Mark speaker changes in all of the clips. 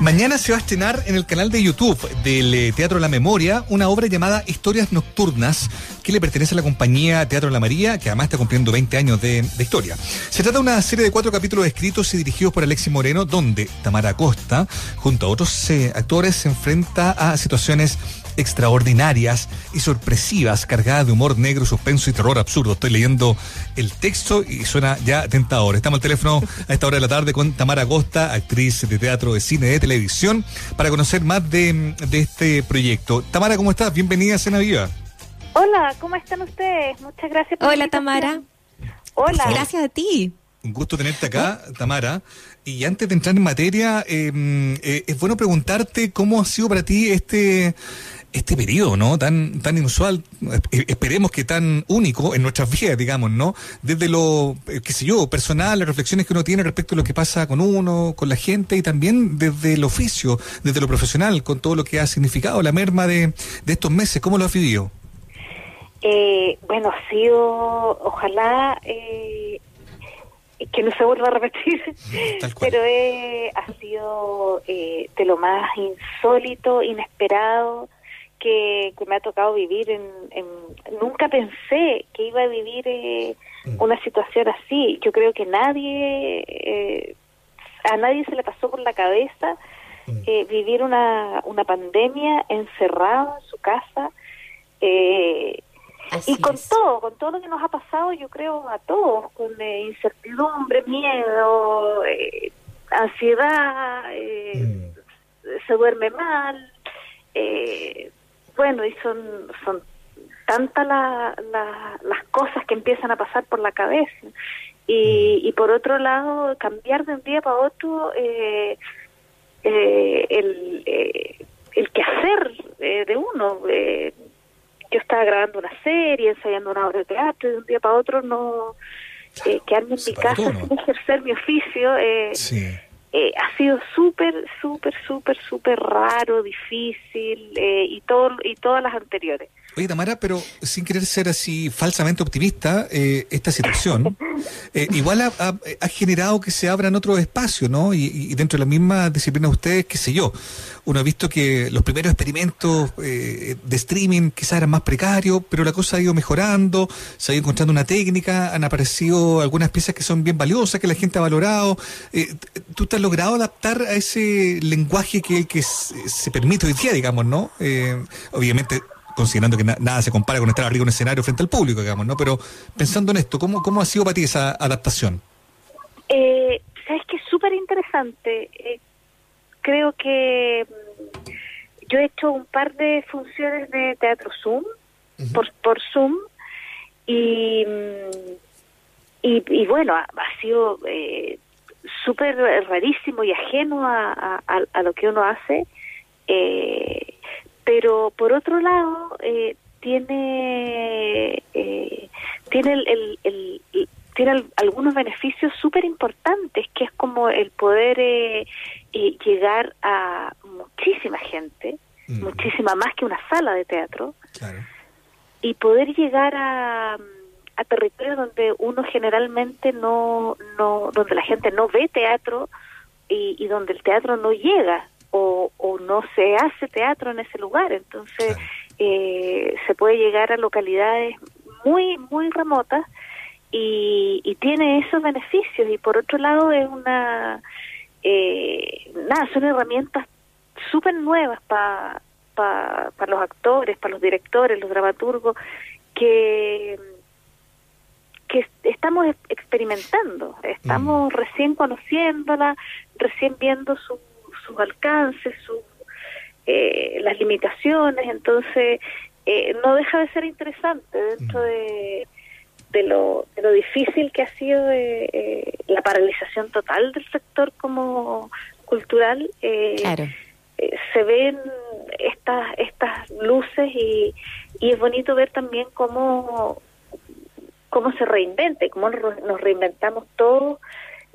Speaker 1: Mañana se va a estrenar en el canal de YouTube del eh, Teatro La Memoria una obra llamada Historias Nocturnas, que le pertenece a la compañía Teatro La María, que además está cumpliendo 20 años de, historia. Se trata de una serie de cuatro capítulos escritos y dirigidos por Alexis Moreno, donde Tamara Costa, junto a otros eh, actores, se enfrenta a situaciones extraordinarias y sorpresivas, cargadas de humor negro, suspenso y terror absurdo. Estoy leyendo el texto y suena ya tentador. Estamos al teléfono a esta hora de la tarde con Tamara Costa, actriz de teatro, de cine, de televisión, para conocer más de, de este proyecto. Tamara, ¿cómo estás? Bienvenida a Cena Viva.
Speaker 2: Hola, ¿cómo están ustedes? Muchas gracias
Speaker 3: por Hola, Tamara.
Speaker 2: Hola.
Speaker 3: Gracias a ti.
Speaker 1: Un gusto tenerte acá, Tamara. Y antes de entrar en materia, eh, eh, es bueno preguntarte cómo ha sido para ti este este periodo, ¿no? Tan, tan inusual, eh, esperemos que tan único en nuestras vidas, digamos, ¿no? Desde lo, eh, qué sé yo, personal, las reflexiones que uno tiene respecto a lo que pasa con uno, con la gente y también desde el oficio, desde lo profesional, con todo lo que ha significado la merma de, de estos meses. ¿Cómo lo has vivido?
Speaker 2: Eh, bueno, ha sido, ojalá, eh, que no se vuelva a repetir, pero eh, ha sido eh, de lo más insólito, inesperado, que, me ha tocado vivir. En, nunca pensé que iba a vivir eh, mm. una situación así. Yo creo que nadie, eh, a nadie se le pasó por la cabeza mm. eh, vivir una, una pandemia encerrado en su casa. y con todo, con todo lo que nos ha pasado, yo creo a todos, con incertidumbre, miedo, ansiedad, mm. se duerme mal, eh, bueno, y son, son tantas las cosas que empiezan a pasar por la cabeza. Y, y por otro lado, cambiar de un día para otro eh, eh, el, eh, el quehacer eh, de uno. Eh, yo estaba grabando una serie, ensayando una obra de teatro, y de un día para otro no eh, quedarme en mi casa sin ejercer mi oficio. Eh, sí eh, ha sido súper, súper, súper, súper raro, difícil eh, y, todo, y todas las anteriores.
Speaker 1: Oye, Tamara, pero sin querer ser así falsamente optimista, eh, esta situación eh, igual ha, ha, generado que se abran otros espacios, ¿no? Y, dentro de la misma disciplina de ustedes, qué sé yo, uno ha visto que los primeros experimentos eh, de streaming quizás eran más precarios, pero la cosa ha ido mejorando, se ha ido encontrando una técnica, han aparecido algunas piezas que son bien valiosas, que la gente ha valorado. ¿Tú te has logrado adaptar a ese lenguaje que, que se, permite hoy día, digamos, ¿no? obviamente considerando que nada se compara con estar arriba en un escenario frente al público, digamos, ¿no? Pero pensando en esto, ¿cómo, cómo ha sido para ti esa adaptación?
Speaker 2: Eh, Sabes que es súper interesante. Eh, creo que mm, yo he hecho un par de funciones de teatro Zoom, por, por Zoom, y, mm, y, bueno, ha, sido eh, súper rarísimo y ajeno a, a, lo que uno hace. Eh, pero por otro lado eh, tiene eh, tiene el, el, tiene algunos beneficios súper importantes que es como el poder eh, llegar a muchísima gente mm. muchísima más que una sala de teatro y poder llegar a a territorios donde uno generalmente no no donde la gente no ve teatro y, y donde el teatro no llega o, o no se hace teatro en ese lugar. Entonces eh, se puede llegar a localidades muy, muy remotas y, y tiene esos beneficios. Y por otro lado es una... Eh, nada, son herramientas súper nuevas para para los actores, para los directores, los dramaturgos, que que estamos experimentando, estamos mm. recién conociéndola, recién viendo su, sus alcances, sus eh, las limitaciones, entonces eh, no deja de ser interesante dentro de, de, lo, de lo difícil que ha sido eh, la paralización total del sector como cultural. se ven estas estas luces y, y es bonito ver también cómo cómo se reinvente, cómo nos reinventamos todos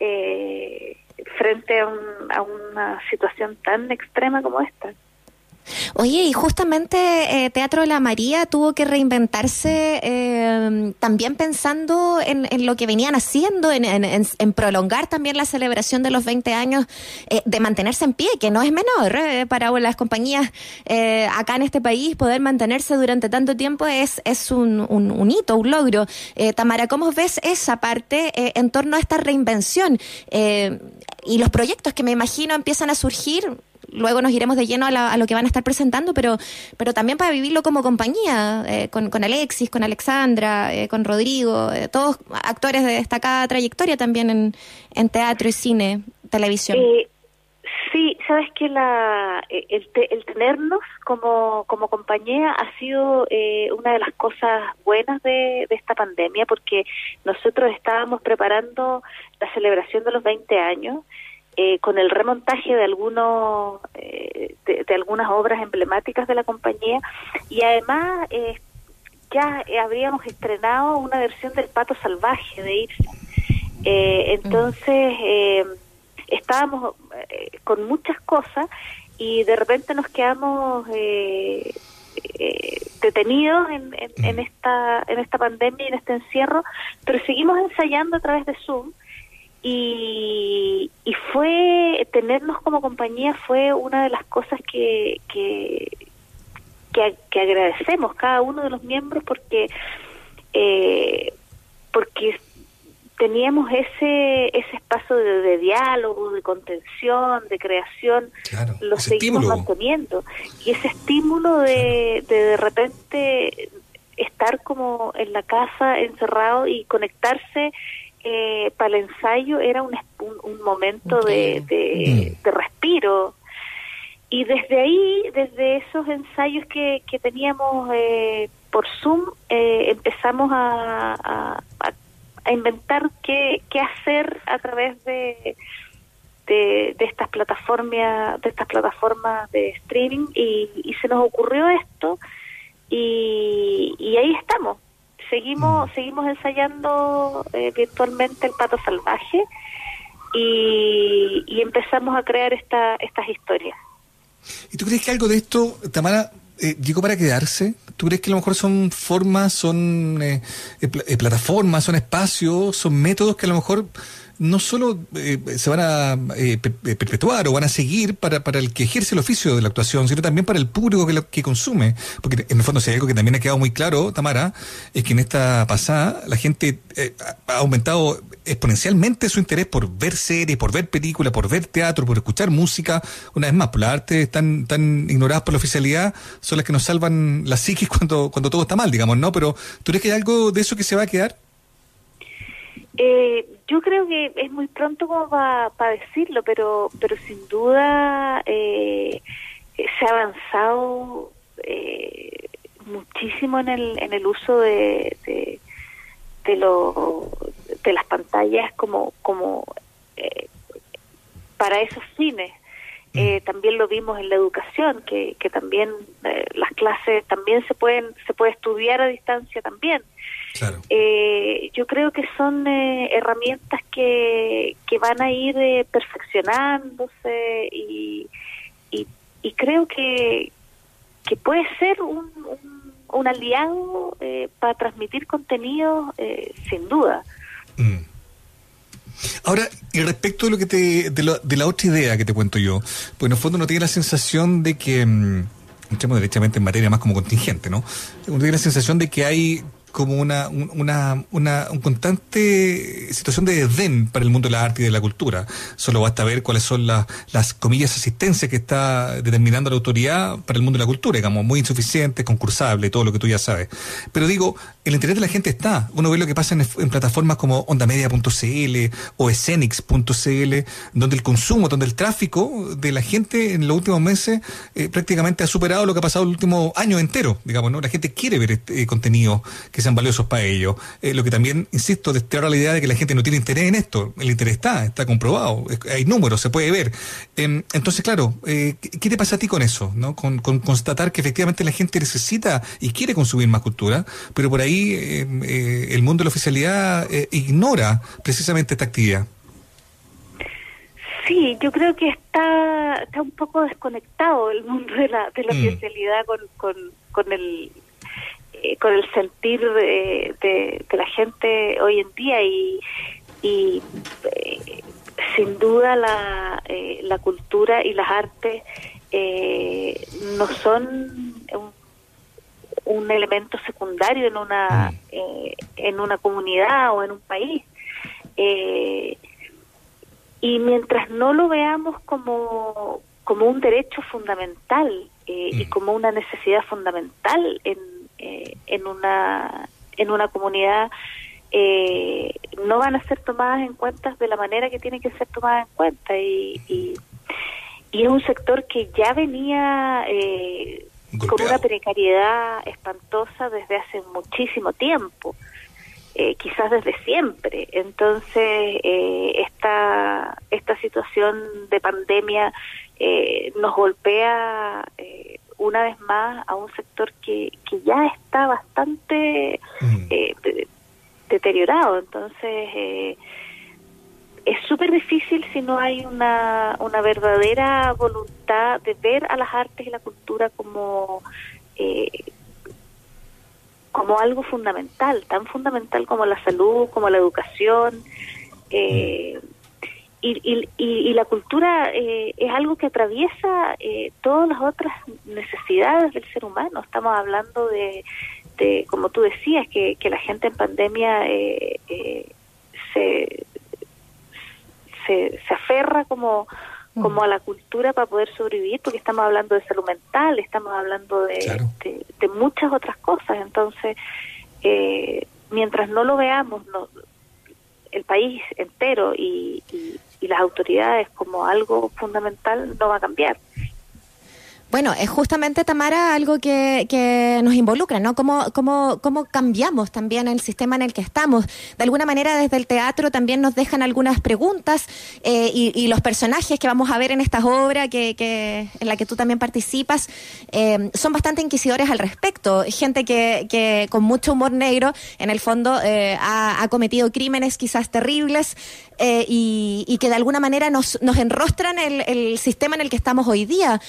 Speaker 2: eh, frente a, un, a una situación tan extrema como esta.
Speaker 3: Oye, y justamente eh, Teatro de la María tuvo que reinventarse eh, también pensando en, lo que venían haciendo, en, prolongar también la celebración de los 20 años, eh, de mantenerse en pie, que no es menor para las compañías acá en este país, poder mantenerse durante tanto tiempo es, es un, un hito, un logro. Tamara, ¿cómo ves esa parte en torno a esta reinvención? y los proyectos que me imagino empiezan a surgir luego nos iremos de lleno a, lo que van a estar presentando, pero, pero también para vivirlo como compañía, eh, con, con, Alexis, con Alexandra, eh, con Rodrigo, eh, todos actores de destacada trayectoria también en, en teatro y cine, televisión.
Speaker 2: sí, sabes que la, el, el, tenernos como, como compañía ha sido una de las cosas buenas de, de esta pandemia, porque nosotros estábamos preparando la celebración de los 20 años eh, con el remontaje de algunos eh, de, algunas obras emblemáticas de la compañía y además eh, ya habríamos estrenado una versión del Pato Salvaje de Irse. entonces estábamos con muchas cosas y de repente nos quedamos detenidos en, en, esta en esta pandemia y en este encierro, pero seguimos ensayando a través de Zoom y, y fue tenernos como compañía fue una de las cosas que, que, que, agradecemos cada uno de los miembros porque eh, porque teníamos ese ese espacio de, diálogo, de contención, de creación, lo seguimos manteniendo. Y ese estímulo de, de de repente estar como en la casa encerrado y conectarse eh, para el ensayo era un, un, momento de, mm. de, respiro. Y desde ahí, desde esos ensayos que, que teníamos eh, por Zoom, eh, empezamos a, a, inventar qué, qué hacer a través de, de, estas plataformas de estas plataformas de streaming y, y se nos ocurrió esto y, y ahí estamos seguimos seguimos ensayando eh, virtualmente el pato salvaje y, empezamos a crear esta, estas historias.
Speaker 1: ¿Y tú crees que algo de esto, Tamara, eh, llegó para quedarse? ¿Tú crees que a lo mejor son formas, son eh, plataformas, son espacios, son métodos que a lo mejor no solo eh, se van a eh, eh, perpetuar o van a seguir para, para el que ejerce el oficio de la actuación, sino también para el público que, lo, que consume. Porque en el fondo, si hay algo que también ha quedado muy claro, Tamara, es que en esta pasada la gente ha aumentado exponencialmente su interés por ver series, por ver películas, por ver teatro, por escuchar música. Una vez más, por las artes tan, tan ignoradas por la oficialidad son las que nos salvan la psiquis cuando, cuando todo está mal, digamos, ¿no? Pero ¿tú crees que hay algo de eso que se va a quedar?
Speaker 2: Eh, yo creo que es muy pronto como para decirlo, pero, pero sin duda eh, se ha avanzado eh, muchísimo en el, en el uso de, de, de, lo, de las pantallas como, como eh, para esos fines. Eh, mm. también lo vimos en la educación, que, que también eh, las clases también se pueden se puede estudiar a distancia también. Eh, yo creo que son herramientas que, que van a ir perfeccionándose y, y, creo que, que puede ser un, un, aliado para transmitir contenido sin duda. Mm.
Speaker 1: Ahora, y respecto de lo que te, de, la otra idea que te cuento yo, pues en el fondo no tiene la sensación de que, mm, entremos derechamente en materia más como contingente, ¿no? Uno tiene la sensación de que hay como una, una, una un constante situación de desdén para el mundo de la arte y de la cultura. Solo basta ver cuáles son las, las comillas asistencias que está determinando la autoridad para el mundo de la cultura, digamos, muy insuficiente, concursable, todo lo que tú ya sabes. Pero digo, el interés de la gente está. Uno ve lo que pasa en, plataformas como ondamedia.cl o escenix.cl, donde el consumo, donde el tráfico de la gente en los últimos meses eh, prácticamente ha superado lo que ha pasado el último año entero, digamos, ¿no? La gente quiere ver este, eh, contenido que sean valiosos para ellos. Eh, lo que también, insisto, desterra la idea de que la gente no tiene interés en esto. El interés está, está comprobado, hay números, se puede ver. Em, entonces, claro, eh, ¿qué te pasa a ti con eso? ¿no? Con, constatar que efectivamente la gente necesita y quiere consumir más cultura, pero por ahí em, eh, el mundo de la oficialidad ignora precisamente esta actividad.
Speaker 2: Sí, yo creo que está, está un poco desconectado el mundo de la, de la mm. especialidad con, con, con el eh, con el sentir de, de, la gente hoy en día y, y eh, sin duda la, eh, la cultura y las artes no son un, un, elemento secundario en una mm. en una comunidad o en un país y mientras no lo veamos como, como un derecho fundamental eh, y mm. como una necesidad fundamental en, eh, en, una, en una comunidad, eh, no van a ser tomadas en cuenta de la manera que tienen que ser tomadas en cuenta. Y, y, y es un sector que ya venía con una precariedad espantosa desde hace muchísimo tiempo. Eh, quizás desde siempre. Entonces, eh, esta, esta situación de pandemia eh, nos golpea eh, una vez más a un sector que, que ya está bastante mm. deteriorado. Entonces, es súper difícil si no hay una, una verdadera voluntad de ver a las artes y la cultura como como algo fundamental, tan fundamental como la salud, como la educación. Eh, y, y, la cultura eh, es algo que atraviesa eh, todas las otras necesidades del ser humano. Estamos hablando de, de como tú decías, que, que la gente en pandemia se, se, se aferra como como a la cultura para poder sobrevivir, porque estamos hablando de salud mental, estamos hablando de, de, muchas otras cosas. Entonces, eh, mientras no lo veamos, no, el país entero y, y las autoridades como algo fundamental, no va a cambiar.
Speaker 3: Bueno, es justamente, Tamara, algo que, que nos involucra, ¿no? ¿Cómo, cómo, ¿Cómo cambiamos también el sistema en el que estamos? De alguna manera, desde el teatro también nos dejan algunas preguntas eh, y, los personajes que vamos a ver en estas obras que, en la que tú también participas eh, son bastante inquisidores al respecto. Gente que, que con mucho humor negro, en el fondo, eh, ha, cometido crímenes quizás terribles y, y, que de alguna manera nos, nos enrostran el, el sistema en el que estamos hoy día,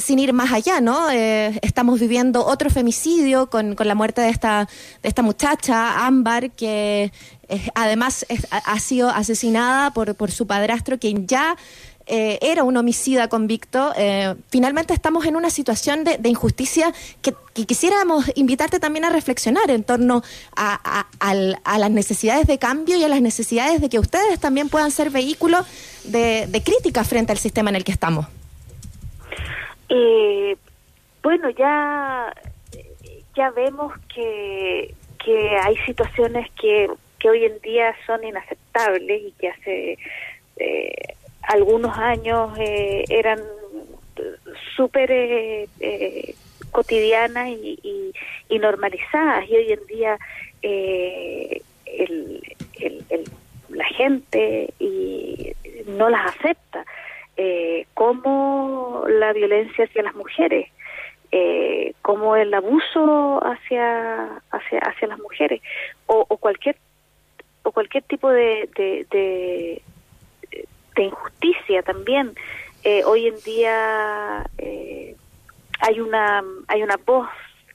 Speaker 3: sin más allá, ¿no? Eh, estamos viviendo otro femicidio con, con, la muerte de esta, de esta muchacha, Ámbar, que además ha sido asesinada por, por su padrastro, quien ya eh, era un homicida convicto, eh, finalmente estamos en una situación de, de injusticia que, que, quisiéramos invitarte también a reflexionar en torno a, a, las necesidades de cambio y a las necesidades de que ustedes también puedan ser vehículos de crítica frente al sistema en el que estamos.
Speaker 2: Eh, bueno, ya, ya vemos que, que hay situaciones que, que hoy en día son inaceptables y que hace eh, algunos años eh, eran súper cotidianas y, normalizadas. Y hoy en día la gente y no las acepta eh, como la violencia hacia las mujeres, eh, como el abuso hacia hacia, hacia las mujeres o, cualquier o cualquier tipo de, de, de, de injusticia también. Eh, hoy en día eh, hay una hay una voz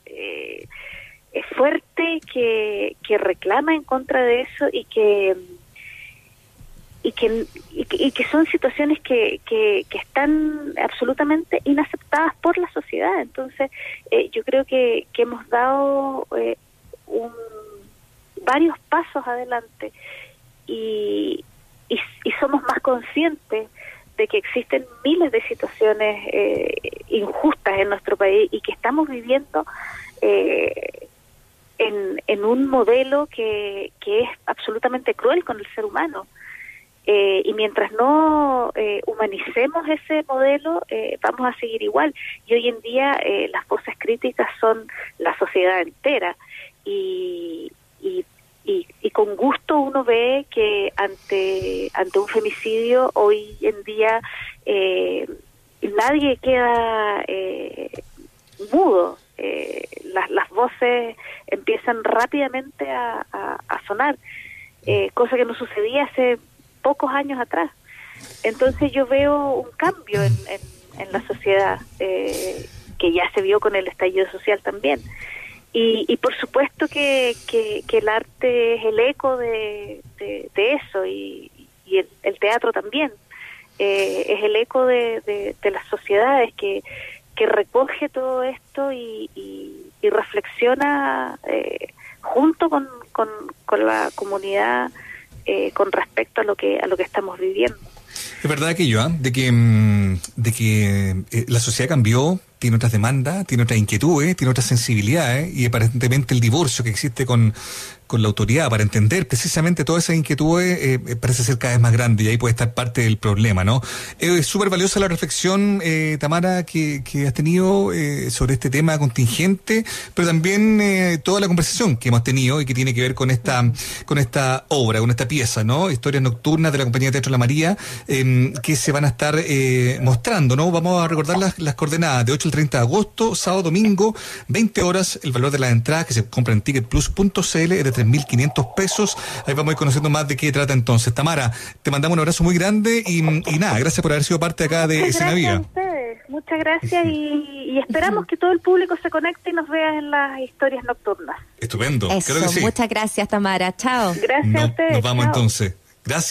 Speaker 2: eh, fuerte que, que reclama en contra de eso y que y que, y que, son situaciones que, que, que, están absolutamente inaceptadas por la sociedad. Entonces, eh, yo creo que, que hemos dado eh, un, varios pasos adelante y, y, y, somos más conscientes de que existen miles de situaciones eh, injustas en nuestro país y que estamos viviendo eh, en, en un modelo que, que es absolutamente cruel con el ser humano. Eh, y mientras no eh, humanicemos ese modelo, eh, vamos a seguir igual. Y hoy en día eh, las voces críticas son la sociedad entera. Y, y, y, y, con gusto uno ve que ante, ante un femicidio hoy en día nadie queda mudo. las, las voces empiezan rápidamente a, a, a sonar. cosa que no sucedía hace pocos años atrás. Entonces yo veo un cambio en, en, la sociedad eh, que ya se vio con el estallido social también. Y, y por supuesto que, que, el arte es el eco de, eso y, y el, teatro también. Eh, es el eco de, las sociedades que, que recoge todo esto y, y, reflexiona eh, junto con, con, la comunidad eh, con respecto a lo que a lo que estamos viviendo.
Speaker 1: Es verdad que yo, de que mm, de que la sociedad cambió, tiene otras demandas, tiene otras inquietudes, tiene otras sensibilidades y aparentemente el divorcio que existe con, con la autoridad para entender precisamente todas esas inquietudes eh, eh, parece ser cada vez más grande y ahí puede estar parte del problema, ¿no? es súper valiosa la reflexión, eh, Tamara, que, que, has tenido sobre este tema contingente, pero también toda la conversación que hemos tenido y que tiene que ver con esta, con esta obra, con esta pieza, ¿no? Historias nocturnas de la compañía de Teatro La María, em, que se van a estar mostrando, ¿no? Vamos a recordar las, las coordenadas de 8 al 30 de agosto, sábado, domingo, 20 horas, el valor de la entrada que se compra en ticketplus.cl es de 3.500 pesos. Ahí vamos a ir conociendo más de qué trata entonces. Tamara, te mandamos un abrazo muy grande y, nada, gracias por haber sido parte acá de Escena Viva.
Speaker 2: Muchas gracias y, esperamos que todo el público se conecte y nos vea en las historias nocturnas.
Speaker 1: Estupendo.
Speaker 3: Muchas gracias, Tamara. Chao.
Speaker 2: Gracias a ustedes.
Speaker 1: Nos vamos entonces. Gracias.